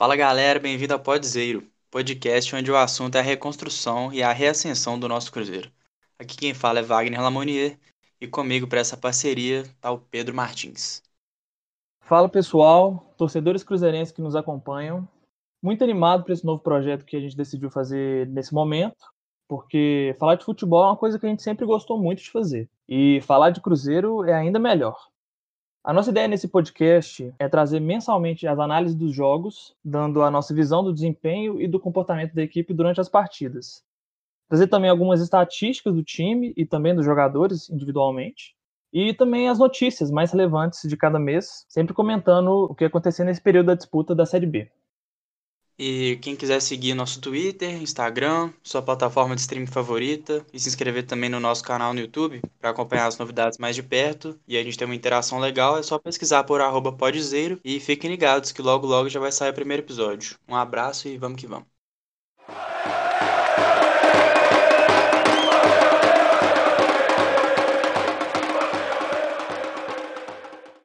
Fala galera, bem-vindo ao Podzeiro, podcast onde o assunto é a reconstrução e a reascensão do nosso Cruzeiro. Aqui quem fala é Wagner Lamonier e comigo para essa parceria está o Pedro Martins. Fala pessoal, torcedores cruzeirenses que nos acompanham. Muito animado para esse novo projeto que a gente decidiu fazer nesse momento, porque falar de futebol é uma coisa que a gente sempre gostou muito de fazer. E falar de Cruzeiro é ainda melhor. A nossa ideia nesse podcast é trazer mensalmente as análises dos jogos, dando a nossa visão do desempenho e do comportamento da equipe durante as partidas. Trazer também algumas estatísticas do time e também dos jogadores individualmente. E também as notícias mais relevantes de cada mês, sempre comentando o que aconteceu nesse período da disputa da Série B. E quem quiser seguir nosso Twitter, Instagram, sua plataforma de streaming favorita e se inscrever também no nosso canal no YouTube para acompanhar as novidades mais de perto e a gente tem uma interação legal, é só pesquisar por arroba podzeiro e fiquem ligados que logo logo já vai sair o primeiro episódio. Um abraço e vamos que vamos.